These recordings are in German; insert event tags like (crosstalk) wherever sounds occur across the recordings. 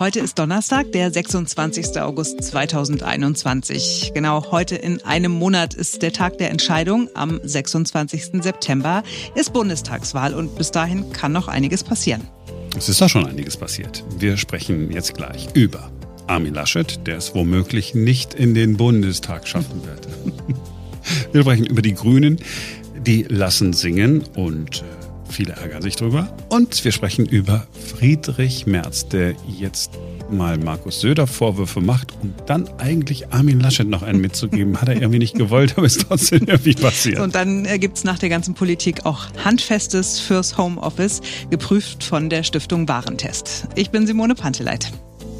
Heute ist Donnerstag, der 26. August 2021. Genau heute in einem Monat ist der Tag der Entscheidung. Am 26. September ist Bundestagswahl und bis dahin kann noch einiges passieren. Es ist da schon einiges passiert. Wir sprechen jetzt gleich über Armin Laschet, der es womöglich nicht in den Bundestag schaffen wird. (laughs) Wir sprechen über die Grünen, die lassen singen und äh, Viele ärgern sich drüber. Und wir sprechen über Friedrich Merz, der jetzt mal Markus Söder Vorwürfe macht, um dann eigentlich Armin Laschet noch einen mitzugeben. Hat er irgendwie nicht gewollt, aber ist trotzdem irgendwie passiert. und dann äh, gibt es nach der ganzen Politik auch Handfestes fürs Homeoffice, geprüft von der Stiftung Warentest. Ich bin Simone Panteleit.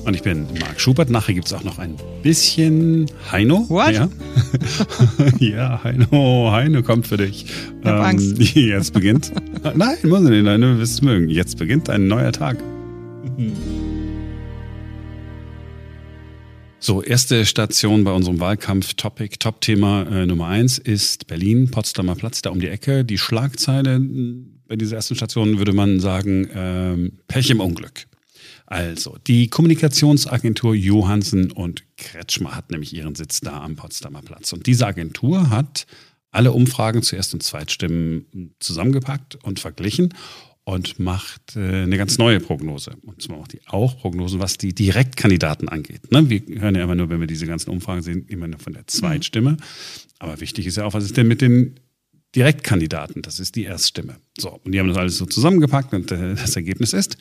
Und ich bin Marc Schubert. Nachher gibt es auch noch ein bisschen Heino. What? Ja, (laughs) ja Heino, Heino kommt für dich. Ich hab ähm, Angst. (laughs) Jetzt beginnt. Nein, muss nicht. Nein, du wirst es mögen. Jetzt beginnt ein neuer Tag. (laughs) So, erste Station bei unserem Wahlkampf-Topic, Top-Thema äh, Nummer eins ist Berlin, Potsdamer Platz, da um die Ecke. Die Schlagzeile bei dieser ersten Station würde man sagen, ähm, Pech im Unglück. Also, die Kommunikationsagentur Johansen und Kretschmer hat nämlich ihren Sitz da am Potsdamer Platz. Und diese Agentur hat alle Umfragen zu Erst- und Zweitstimmen zusammengepackt und verglichen und macht äh, eine ganz neue Prognose. Und zwar macht die auch Prognosen, was die Direktkandidaten angeht. Ne? Wir hören ja immer nur, wenn wir diese ganzen Umfragen sehen, immer nur von der Zweitstimme. Aber wichtig ist ja auch, was ist denn mit den Direktkandidaten, das ist die Erststimme. So, und die haben das alles so zusammengepackt und äh, das Ergebnis ist,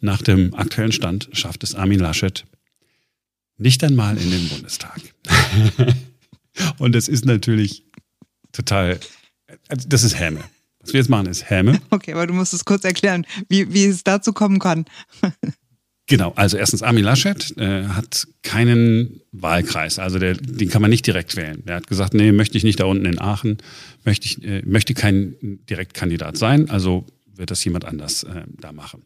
nach dem aktuellen Stand schafft es Armin Laschet nicht einmal in den Bundestag. (laughs) und das ist natürlich total, also das ist Häme. Was wir jetzt machen, ist Häme. Okay, aber du musst es kurz erklären, wie, wie es dazu kommen kann. Genau, also erstens Armin Laschet äh, hat keinen Wahlkreis, also der, den kann man nicht direkt wählen. Der hat gesagt, nee, möchte ich nicht da unten in Aachen, möchte ich äh, möchte kein Direktkandidat sein, also wird das jemand anders äh, da machen.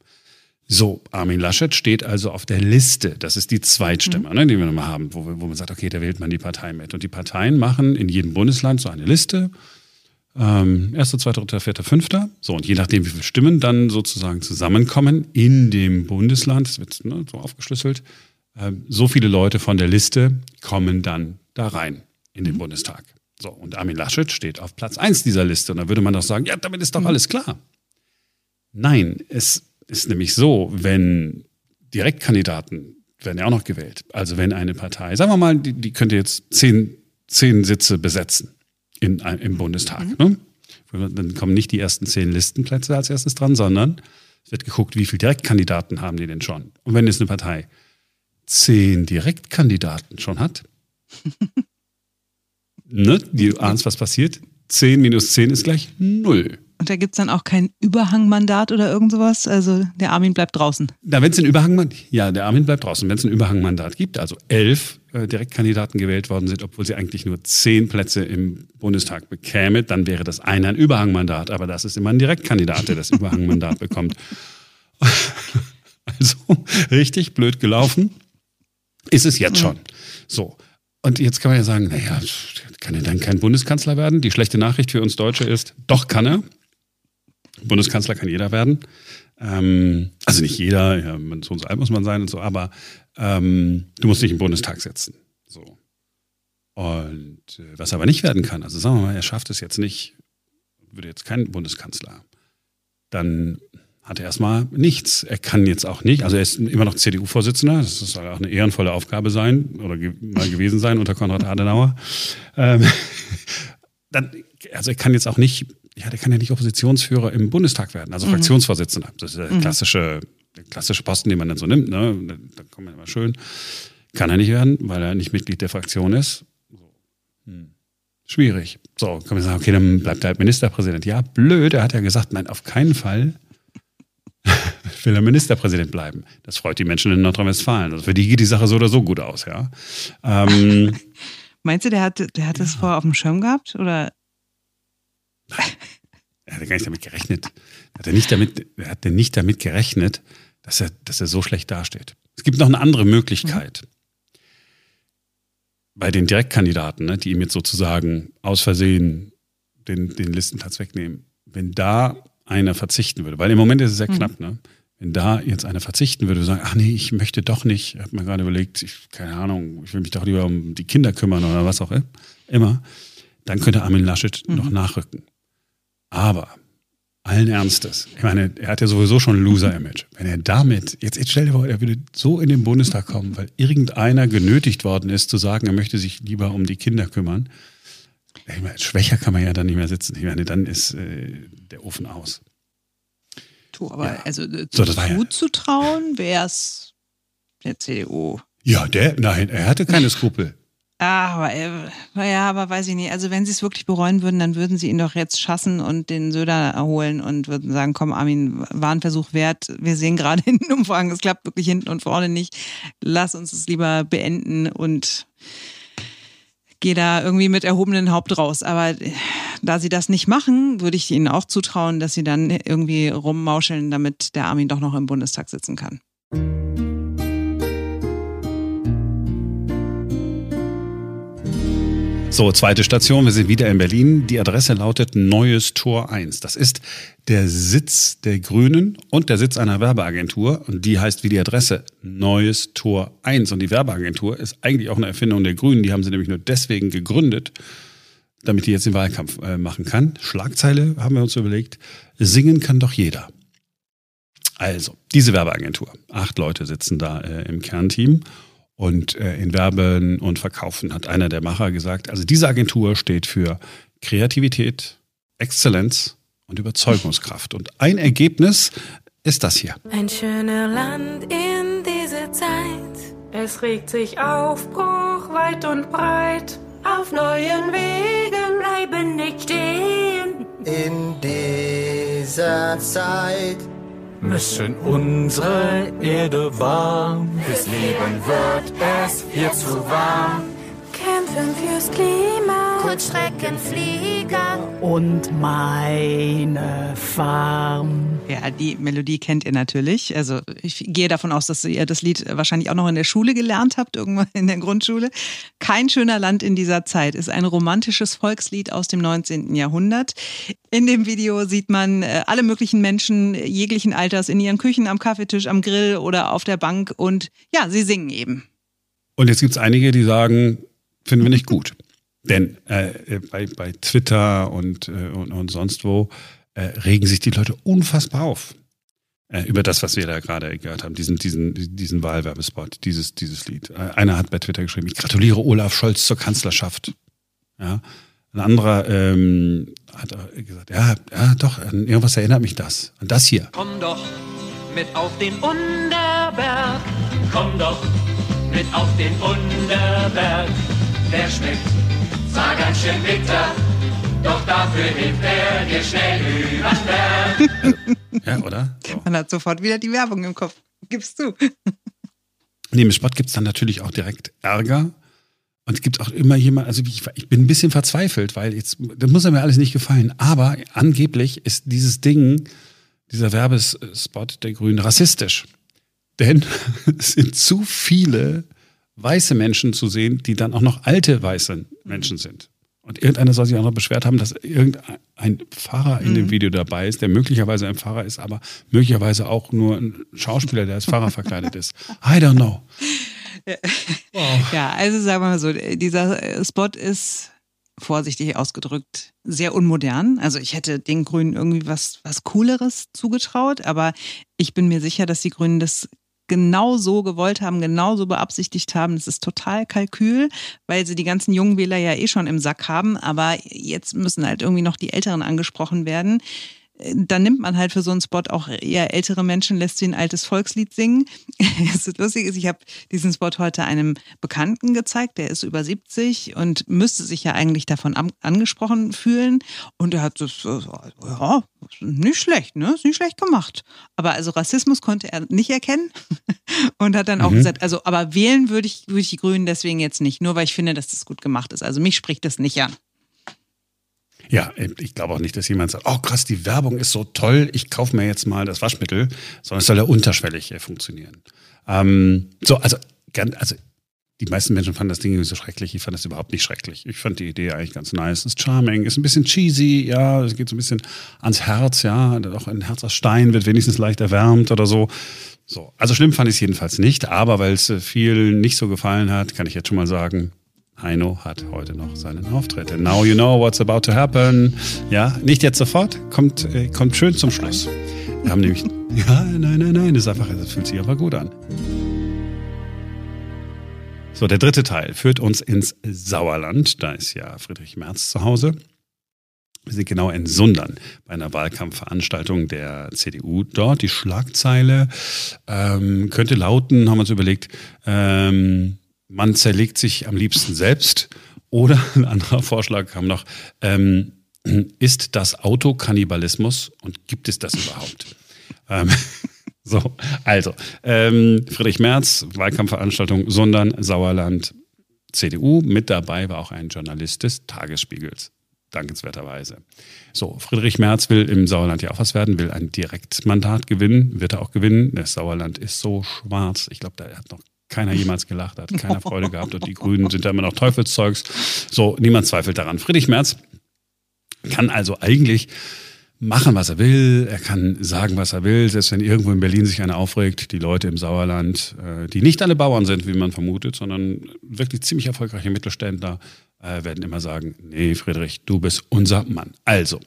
So, Armin Laschet steht also auf der Liste. Das ist die Zweitstimme, mhm. ne, die wir nochmal haben, wo, wo man sagt, okay, da wählt man die Partei mit. Und die Parteien machen in jedem Bundesland so eine Liste ähm, erster, zweiter, dritter, vierter, fünfter. So, und je nachdem, wie viele Stimmen dann sozusagen zusammenkommen in dem Bundesland, das wird ne, so aufgeschlüsselt, äh, so viele Leute von der Liste kommen dann da rein in den mhm. Bundestag. So, und Armin Laschet steht auf Platz 1 dieser Liste. Und da würde man doch sagen, ja, damit ist doch mhm. alles klar. Nein, es ist nämlich so, wenn Direktkandidaten werden ja auch noch gewählt. Also wenn eine Partei, sagen wir mal, die, die könnte jetzt zehn, zehn Sitze besetzen in, im Bundestag. Mhm. Ne? Dann kommen nicht die ersten zehn Listenplätze als erstes dran, sondern es wird geguckt, wie viele Direktkandidaten haben die denn schon. Und wenn jetzt eine Partei zehn Direktkandidaten schon hat, (laughs) ne, die ahnst, was passiert. Zehn minus zehn ist gleich null. Und da gibt es dann auch kein Überhangmandat oder irgend sowas? Also der Armin bleibt draußen. Na, wenn es ein Überhangmandat, ja, der Armin bleibt draußen. Wenn es ein Überhangmandat gibt, also elf äh, Direktkandidaten gewählt worden sind, obwohl sie eigentlich nur zehn Plätze im Bundestag bekäme, dann wäre das eine ein Überhangmandat. Aber das ist immer ein Direktkandidat, der das Überhangmandat bekommt. (laughs) Also richtig blöd gelaufen ist es jetzt schon. So. Und jetzt kann man ja sagen, naja, kann er dann kein Bundeskanzler werden? Die schlechte Nachricht für uns Deutsche ist, doch kann er. Bundeskanzler kann jeder werden. Ähm, also nicht jeder, ja, so und so alt muss man sein und so, aber ähm, du musst nicht im Bundestag sitzen. So. Und äh, was er aber nicht werden kann, also sagen wir mal, er schafft es jetzt nicht, würde jetzt kein Bundeskanzler, dann hat er erstmal nichts. Er kann jetzt auch nicht, also er ist immer noch CDU-Vorsitzender, das soll auch eine ehrenvolle Aufgabe sein oder ge mal gewesen sein unter Konrad Adenauer. Ähm, (laughs) dann, also er kann jetzt auch nicht ja, der kann ja nicht Oppositionsführer im Bundestag werden, also mhm. Fraktionsvorsitzender. Das ist der mhm. klassische, der klassische Posten, den man dann so nimmt. Ne? Da kommt man immer schön. Kann er nicht werden, weil er nicht Mitglied der Fraktion ist. Hm. Schwierig. So, kann man sagen, okay, dann bleibt er halt Ministerpräsident. Ja, blöd, er hat ja gesagt, nein, auf keinen Fall (laughs) will er Ministerpräsident bleiben. Das freut die Menschen in Nordrhein-Westfalen. Also für die geht die Sache so oder so gut aus, ja. Ähm, (laughs) Meinst du, der hat, der hat das vorher auf dem Schirm gehabt? Oder er hatte gar nicht damit gerechnet. Hat er nicht damit, er hatte nicht damit gerechnet, dass er, dass er so schlecht dasteht. Es gibt noch eine andere Möglichkeit. Mhm. Bei den Direktkandidaten, ne, die ihm jetzt sozusagen aus Versehen den, den Listenplatz wegnehmen. Wenn da einer verzichten würde, weil im Moment ist es sehr mhm. knapp, ne? Wenn da jetzt einer verzichten würde, sagen, ach nee, ich möchte doch nicht, ich habe mir gerade überlegt, ich, keine Ahnung, ich will mich doch lieber um die Kinder kümmern oder was auch immer, dann könnte Armin Laschet mhm. noch nachrücken. Aber allen Ernstes, ich meine, er hat ja sowieso schon ein Loser-Image. Wenn er damit, jetzt, jetzt stell dir vor, er würde so in den Bundestag kommen, weil irgendeiner genötigt worden ist zu sagen, er möchte sich lieber um die Kinder kümmern. Meine, schwächer kann man ja dann nicht mehr sitzen. Ich meine, dann ist äh, der Ofen aus. Du, aber ja. also äh, so, zuzutrauen wäre es der CDU. Ja, der, nein, er hatte keine Skrupel. Ah, aber, äh, aber weiß ich nicht. Also wenn sie es wirklich bereuen würden, dann würden sie ihn doch jetzt schassen und den Söder erholen und würden sagen, komm Armin, war ein Versuch wert. Wir sehen gerade in (laughs) den Umfragen, es klappt wirklich hinten und vorne nicht. Lass uns es lieber beenden und gehe da irgendwie mit erhobenen Haupt raus. Aber äh, da sie das nicht machen, würde ich ihnen auch zutrauen, dass sie dann irgendwie rummauscheln, damit der Armin doch noch im Bundestag sitzen kann. So, zweite Station, wir sind wieder in Berlin. Die Adresse lautet Neues Tor 1. Das ist der Sitz der Grünen und der Sitz einer Werbeagentur. Und die heißt wie die Adresse Neues Tor 1. Und die Werbeagentur ist eigentlich auch eine Erfindung der Grünen. Die haben sie nämlich nur deswegen gegründet, damit die jetzt den Wahlkampf äh, machen kann. Schlagzeile haben wir uns überlegt. Singen kann doch jeder. Also, diese Werbeagentur. Acht Leute sitzen da äh, im Kernteam. Und äh, in Werben und Verkaufen hat einer der Macher gesagt, also diese Agentur steht für Kreativität, Exzellenz und Überzeugungskraft. Und ein Ergebnis ist das hier. Ein schöner Land in dieser Zeit. Es regt sich Aufbruch weit und breit. Auf neuen Wegen bleiben nicht stehen. In dieser Zeit müssen unsere Erde warm. Fürs Leben wird es hier zu warm. Kämpfen fürs Klima. Kurzstreckenflieger. Und meine Farm. Ja, die Melodie kennt ihr natürlich. Also ich gehe davon aus, dass ihr das Lied wahrscheinlich auch noch in der Schule gelernt habt, irgendwann in der Grundschule. Kein schöner Land in dieser Zeit ist ein romantisches Volkslied aus dem 19. Jahrhundert. In dem Video sieht man äh, alle möglichen Menschen jeglichen Alters in ihren Küchen, am Kaffeetisch, am Grill oder auf der Bank und ja, sie singen eben. Und jetzt gibt es einige, die sagen, finden wir nicht gut. Denn äh, bei, bei Twitter und, äh, und, und sonst wo äh, regen sich die Leute unfassbar auf äh, über das, was wir da gerade gehört haben, diesen, diesen, diesen Wahlwerbespot, dieses, dieses Lied. Äh, einer hat bei Twitter geschrieben, ich gratuliere Olaf Scholz zur Kanzlerschaft. Ja. Ein anderer ähm, hat gesagt, ja, ja, doch, an irgendwas erinnert mich das. An das hier. Komm doch mit auf den Unterberg. Komm doch mit auf den Unterberg. Der schmeckt zwar ganz schön bitter, doch dafür hilft er dir schnell übern Berg. (laughs) ja, oder? So. Man hat sofort wieder die Werbung im Kopf. Gibst du. Neben Spot gibt es dann natürlich auch direkt Ärger. Und es gibt auch immer jemand, also ich, ich, bin ein bisschen verzweifelt, weil jetzt, das muss mir alles nicht gefallen. Aber angeblich ist dieses Ding, dieser Werbespot der Grünen rassistisch. Denn (laughs) es sind zu viele weiße Menschen zu sehen, die dann auch noch alte weiße Menschen sind. Und irgendeiner soll sich auch noch beschwert haben, dass irgendein Pfarrer in dem mhm. Video dabei ist, der möglicherweise ein Pfarrer ist, aber möglicherweise auch nur ein Schauspieler, der als Pfarrer verkleidet ist. I don't know. (laughs) Wow. Ja, also sagen wir mal so, dieser Spot ist vorsichtig ausgedrückt sehr unmodern. Also ich hätte den Grünen irgendwie was, was Cooleres zugetraut, aber ich bin mir sicher, dass die Grünen das genau so gewollt haben, genau so beabsichtigt haben. Das ist total Kalkül, weil sie die ganzen jungen Wähler ja eh schon im Sack haben. Aber jetzt müssen halt irgendwie noch die Älteren angesprochen werden dann nimmt man halt für so einen Spot auch eher ältere Menschen, lässt sie ein altes Volkslied singen. (laughs) Es ist lustig, ich habe diesen Spot heute einem Bekannten gezeigt, der ist über 70 und müsste sich ja eigentlich davon angesprochen fühlen. Und er hat das, ja, nicht schlecht, ne? Ist nicht schlecht gemacht. Aber also Rassismus konnte er nicht erkennen (laughs) und hat dann auch mhm. gesagt, also, aber wählen würde ich, würde ich die Grünen deswegen jetzt nicht, nur weil ich finde, dass das gut gemacht ist. Also mich spricht das nicht an. Ja, ich glaube auch nicht, dass jemand sagt, oh krass, die Werbung ist so toll, ich kaufe mir jetzt mal das Waschmittel, sondern es soll ja unterschwellig funktionieren. Ähm, so, also, also die meisten Menschen fanden das Ding irgendwie so schrecklich. Ich fand das überhaupt nicht schrecklich. Ich fand die Idee eigentlich ganz nice. Es ist charming, ist ein bisschen cheesy, ja, es geht so ein bisschen ans Herz, ja. Auch ein Herz aus Stein wird wenigstens leicht erwärmt oder so. So, also schlimm fand ich es jedenfalls nicht, aber weil es äh, vielen nicht so gefallen hat, kann ich jetzt schon mal sagen, Heino hat heute noch seinen Auftritt. And now you know what's about to happen. Ja, nicht jetzt sofort, kommt, äh, kommt schön zum Schluss. Wir haben nämlich, (laughs) ja, nein, nein, nein, das ist einfach, das fühlt sich aber gut an. So, der dritte Teil führt uns ins Sauerland. Da ist ja Friedrich Merz zu Hause. Wir sind genau in Sundern bei einer Wahlkampfveranstaltung der CDU dort. Die Schlagzeile ähm, könnte lauten, haben wir uns überlegt, ähm, man zerlegt sich am liebsten selbst. Oder (laughs) ein anderer Vorschlag kam noch, ähm, ist das Auto Kannibalismus und gibt es das überhaupt? ähm, (laughs) so, also, ähm, Friedrich Merz, Wahlkampfveranstaltung Sundern, Sauerland, CDU. Mit dabei war auch ein Journalist des Tagesspiegels, dankenswerterweise. So, Friedrich Merz will im Sauerland ja auch was werden, will ein Direktmandat gewinnen, wird er auch gewinnen. Das Sauerland ist so schwarz. Ich glaube, da hat noch keiner (laughs) jemals gelacht, hat keiner Freude gehabt und die Grünen sind da immer noch Teufelszeugs. So, niemand zweifelt daran. Friedrich Merz kann also eigentlich machen, was er will. Er kann sagen, was er will. Selbst wenn irgendwo in Berlin sich einer aufregt, die Leute im Sauerland, äh, die nicht alle Bauern sind, wie man vermutet, sondern wirklich ziemlich erfolgreiche Mittelständler, äh, werden immer sagen, nee, Friedrich, du bist unser Mann. Also,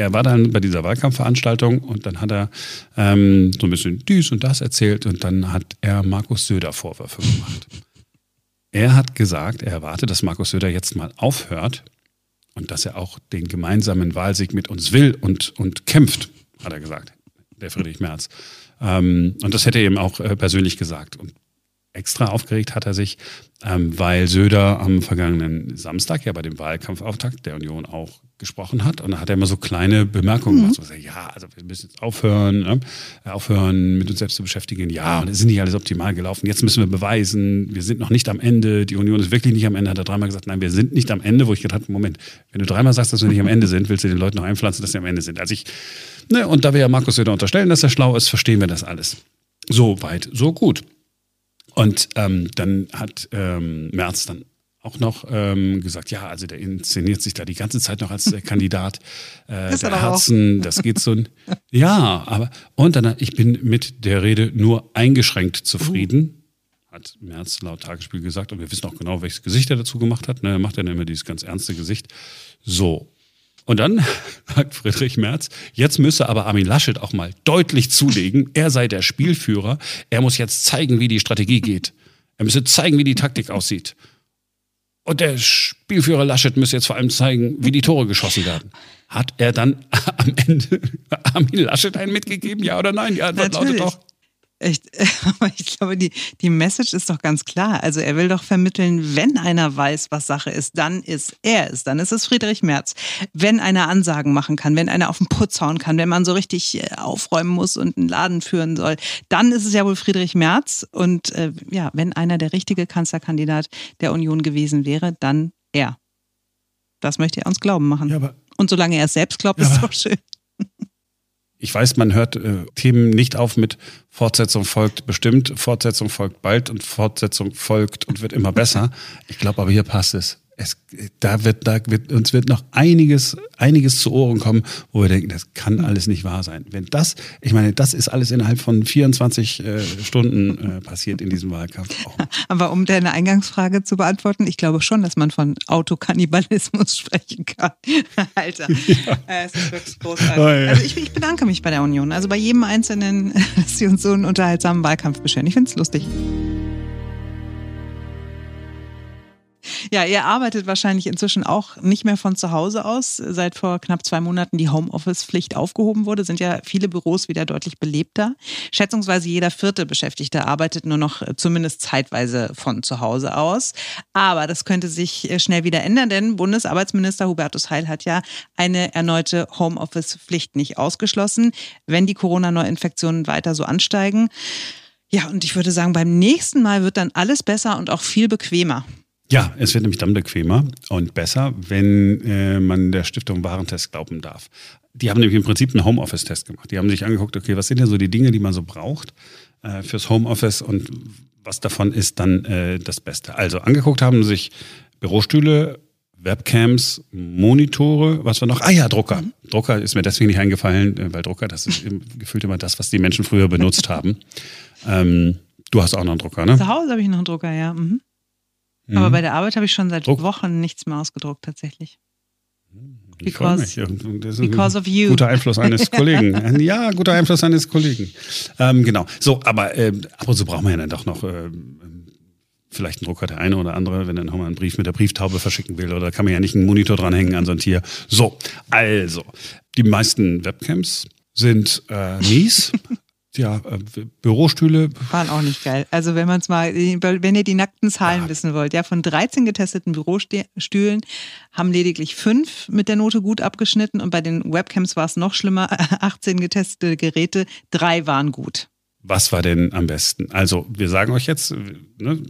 er war dann bei dieser Wahlkampfveranstaltung und dann hat er ähm, so ein bisschen dies und das erzählt und dann hat er Markus Söder Vorwürfe gemacht. Er hat gesagt, er erwartet, dass Markus Söder jetzt mal aufhört, und dass er auch den gemeinsamen Wahlsieg mit uns will und, und kämpft, hat er gesagt, der Friedrich Merz. Ähm, und das hätte er eben auch äh, persönlich gesagt. Und extra aufgeregt hat er sich, ähm, weil Söder am vergangenen Samstag ja bei dem Wahlkampfauftakt der Union auch gesprochen hat. Und da hat er immer so kleine Bemerkungen mhm. gemacht. So, ja, also wir müssen jetzt aufhören, ne? aufhören, mit uns selbst zu beschäftigen. Ja, und es ist nicht alles optimal gelaufen. Jetzt müssen wir beweisen, wir sind noch nicht am Ende. Die Union ist wirklich nicht am Ende. Hat er dreimal gesagt, nein, wir sind nicht am Ende. Wo ich gedacht habe, Moment, wenn du dreimal sagst, dass wir nicht am Ende sind, willst du den Leuten noch einpflanzen, dass sie am Ende sind. Also ich, ne, und da wir ja Markus Söder unterstellen, dass er schlau ist, verstehen wir das alles. So weit, so gut. Und ähm, dann hat ähm, Merz dann auch noch ähm, gesagt, ja, also der inszeniert sich da die ganze Zeit noch als der Kandidat äh, der Herzen. Auch. Das geht so ein, ja, aber und dann, ich bin mit der Rede nur eingeschränkt zufrieden, uh. hat Merz laut Tagesspiel gesagt. Und wir wissen auch genau, welches Gesicht er dazu gemacht hat. Ne, er macht dann immer dieses ganz ernste Gesicht. So, und dann (laughs) sagt Friedrich Merz, jetzt müsse aber Armin Laschet auch mal deutlich zulegen, er sei der Spielführer, er muss jetzt zeigen, wie die Strategie geht. Er müsse zeigen, wie die Taktik aussieht. Und der Spielführer Laschet müsse jetzt vor allem zeigen, wie die Tore geschossen werden. Hat er dann (laughs) am Ende Armin Laschet einen mitgegeben, ja oder nein? Die Antwort Natürlich. lautet doch ich, (laughs) aber ich glaube, die, die Message ist doch ganz klar. Also er will doch vermitteln, wenn einer weiß, was Sache ist, dann ist er es. Dann ist es Friedrich Merz. Wenn einer Ansagen machen kann, wenn einer auf den Putz hauen kann, wenn man so richtig äh, aufräumen muss und einen Laden führen soll, dann ist es ja wohl Friedrich Merz. Und äh, ja, wenn einer der richtige Kanzlerkandidat der Union gewesen wäre, dann er. Das möchte er uns glauben machen. Ja, und solange er es selbst glaubt, ja, ist doch schön. Ich weiß, man hört äh, Themen nicht auf mit Fortsetzung folgt bestimmt, Fortsetzung folgt bald und Fortsetzung folgt und wird immer besser. Ich glaube aber hier passt es es, da wird, da wird, uns wird noch einiges, einiges zu Ohren kommen, wo wir denken, das kann alles nicht wahr sein. Wenn das, ich meine, das ist alles innerhalb von 24 äh, Stunden äh, passiert in diesem Wahlkampf. Oh. (laughs) Aber um deine Eingangsfrage zu beantworten, ich glaube schon, dass man von Autokannibalismus (laughs) sprechen kann. (laughs) Alter, ja. äh, es ist wirklich großartig. Oh, ja. Also ich, ich, bedanke mich bei der Union, also bei jedem Einzelnen, dass sie uns so einen unterhaltsamen Wahlkampf bescheren. Ich finde es lustig. (laughs) Ja, ihr arbeitet wahrscheinlich inzwischen auch nicht mehr von zu Hause aus. Seit vor knapp zwei Monaten die Homeoffice-Pflicht aufgehoben wurde, sind ja viele Büros wieder deutlich belebter. Schätzungsweise jeder vierte Beschäftigte arbeitet nur noch äh, zumindest zeitweise von zu Hause aus. Aber das könnte sich äh, schnell wieder ändern, denn Bundesarbeitsminister Hubertus Heil hat ja eine erneute Homeoffice-Pflicht nicht ausgeschlossen, wenn die Corona-Neuinfektionen weiter so ansteigen. Ja, und ich würde sagen, beim nächsten Mal wird dann alles besser und auch viel bequemer. Ja, es wird nämlich dann bequemer und besser, wenn äh, man der Stiftung Warentest glauben darf. Die haben nämlich im Prinzip einen Homeoffice-Test gemacht. Die haben sich angeguckt, okay, was sind denn so die Dinge, die man so braucht äh, fürs Homeoffice und was davon ist dann äh, das Beste. Also angeguckt haben sich Bürostühle, Webcams, Monitore, was war noch? Ah ja, Drucker. Mhm. Drucker ist mir deswegen nicht eingefallen, äh, weil Drucker, das ist gefühlt immer das, was die Menschen früher benutzt haben. Ähm, du hast auch noch einen Drucker, ne? Zu Hause habe ich noch einen Drucker, ja. Mhm. Mhm. Aber bei der Arbeit habe ich schon seit Druck. Wochen nichts mehr ausgedruckt, tatsächlich. Because, because of you. Guter Einfluss eines (laughs) Kollegen. ja, guter Einfluss eines Kollegen. Ähm, genau. So, aber äh, ab und zu braucht man ja dann doch noch äh, vielleicht einen Drucker, der eine oder andere, wenn er nochmal einen Brief mit der Brieftaube verschicken will. Oder kann man ja nicht einen Monitor dranhängen an so ein Tier. So, also, die meisten Webcams sind äh, mies. Ja, äh, Bürostühle. Waren auch nicht geil. Also wenn man es mal, wenn ihr die nackten Zahlen ja. wissen wollt, ja, von 13 getesteten Bürostühlen haben lediglich fünf mit der Note gut abgeschnitten und bei den Webcams war es noch schlimmer. (laughs) 18 getestete Geräte, drei waren gut. Was war denn am besten? Also wir sagen euch jetzt, ne,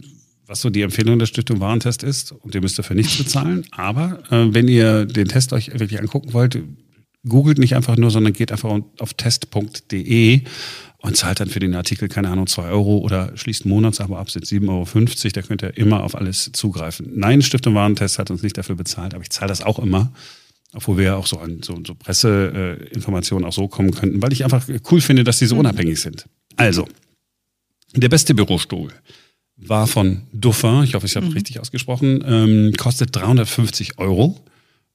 was so die Empfehlung der Stiftung Warentest ist und ihr müsst dafür nichts bezahlen. Aber äh, wenn ihr den Test euch wirklich angucken wollt, googelt nicht einfach nur, sondern geht einfach auf test.de und zahlt dann für den Artikel, keine Ahnung, zwei Euro oder schließt ein Monatsabo ab, sind 7,50 Euro. Da könnt ihr immer auf alles zugreifen. Nein, Stiftung Warentest hat uns nicht dafür bezahlt, aber ich zahle das auch immer. Obwohl wir ja auch so an so, so Presseinformationen auch so kommen könnten, weil ich einfach cool finde, dass die so mhm. unabhängig sind. Also, der beste Bürostuhl war von Dauphin, ich hoffe, ich habe mhm. richtig ausgesprochen, ähm, kostet 350 Euro.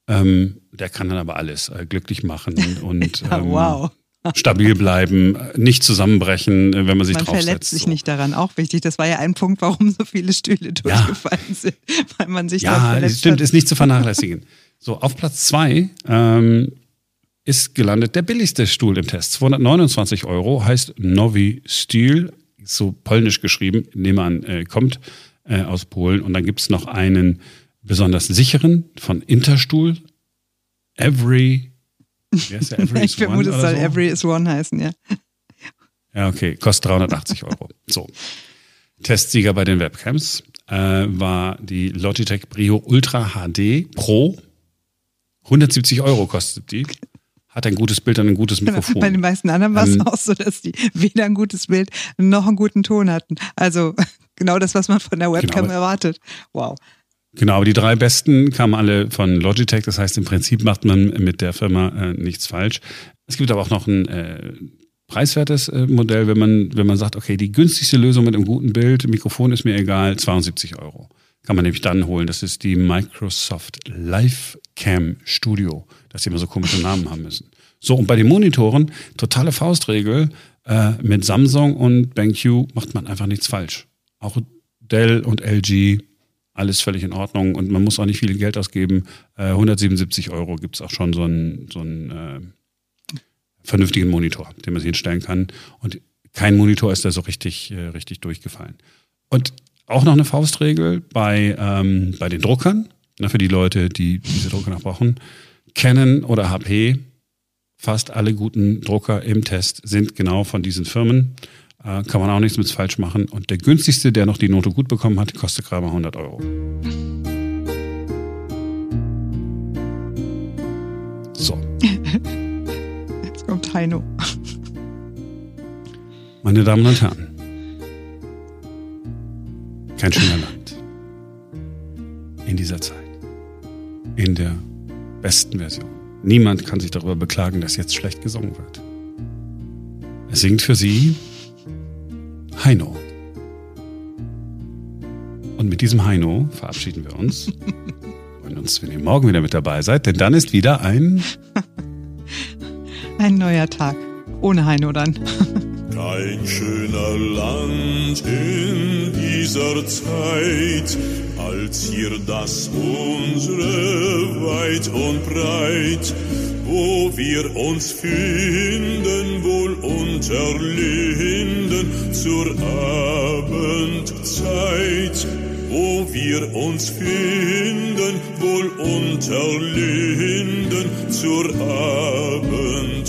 Ähm, der kann dann aber alles äh, glücklich machen und (laughs) ähm, wow stabil bleiben, nicht zusammenbrechen, äh, wenn man sich man draufsetzt. Man verletzt sich so. nicht daran, auch wichtig. Das war ja ein Punkt, warum so viele Stühle durchgefallen ja. sind, (laughs) weil man sich ja, verletzt stimmt, hat. ist nicht zu vernachlässigen. so, auf Platz zwei ähm, ist gelandet der billigste Stuhl im Test. 229 Euro, heißt Novi Steel, so polnisch geschrieben, nehme an, äh, kommt äh, aus Polen. Und dann gibt es noch einen besonders sicheren von Interstuhl, Every (laughs) ich vermute, es soll so? Every is One heißen, ja. Ja, okay. Kostet 380 Euro. So. Testsieger bei den Webcams äh, war die Logitech Brio Ultra HD Pro. 170 Euro kostet die. Hat ein gutes Bild und ein gutes Mikrofon. Bei den meisten anderen war es ähm, auch so, dass die weder ein gutes Bild noch einen guten Ton hatten. Also (laughs) genau das, was man von der Webcam genau, erwartet. Wow. Genau, aber die drei besten kamen alle von Logitech. Das heißt, im Prinzip macht man mit der Firma äh, nichts falsch. Es gibt aber auch noch ein äh, preiswertes äh, Modell, wenn man, wenn man sagt, okay, die günstigste Lösung mit einem guten Bild, Mikrofon ist mir egal, 72 Euro. Kann man nämlich dann holen. Das ist die Microsoft Livecam Studio, dass die immer so komische Namen haben müssen. So, und bei den Monitoren, totale Faustregel, äh, mit Samsung und BenQ macht man einfach nichts falsch. Auch Dell und LG alles völlig in Ordnung und man muss auch nicht viel Geld ausgeben. Äh, 177 Euro gibt es auch schon so einen, so einen äh, vernünftigen Monitor, den man sich hinstellen kann. Und kein Monitor ist da so richtig, äh, richtig durchgefallen. Und auch noch eine Faustregel bei, ähm, bei den Druckern, ne, für die Leute, die diese Drucker noch brauchen. Canon oder HP, fast alle guten Drucker im Test sind genau von diesen Firmen. Äh, kann man auch nichts mit falsch machen. Und der günstigste, der noch die Note gut bekommen hat, kostet gerade mal 100 Euro. So. (laughs) Jetzt kommt Heino. Meine Damen und Herren, kein schöner Land. In dieser Zeit. In der besten Version. Niemand kann sich darüber beklagen, dass jetzt schlecht gesungen wird. Es singt für Sie Heino. Und mit diesem Heino verabschieden wir uns. (laughs) Freuen uns, wenn ihr morgen wieder mit dabei seid, denn dann ist wieder ein. (laughs) ein neuer Tag. Ohne Heino dann. (laughs) Kein schöner Land in dieser Zeit, als hier das unsere weit und breit wo wir uns finden, wohl unter Linden zur Abendzeit. Wo wir uns finden, wohl unter Linden zur Abendzeit.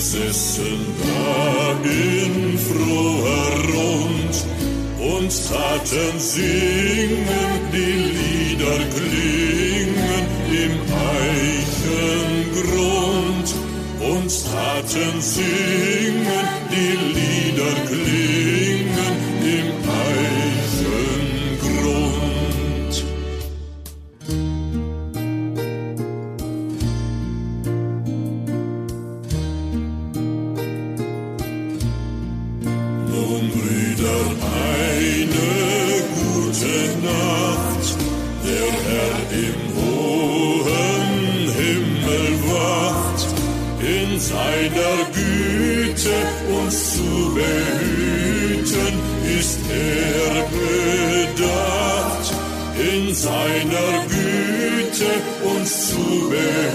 Gesessen da in froher Rund und taten singen, die Lieder klingen im Eichengrund und taten singen, die Lieder klingen in seiner Güte uns zu behüten, ist er bedacht. In seiner Güte uns zu behüten,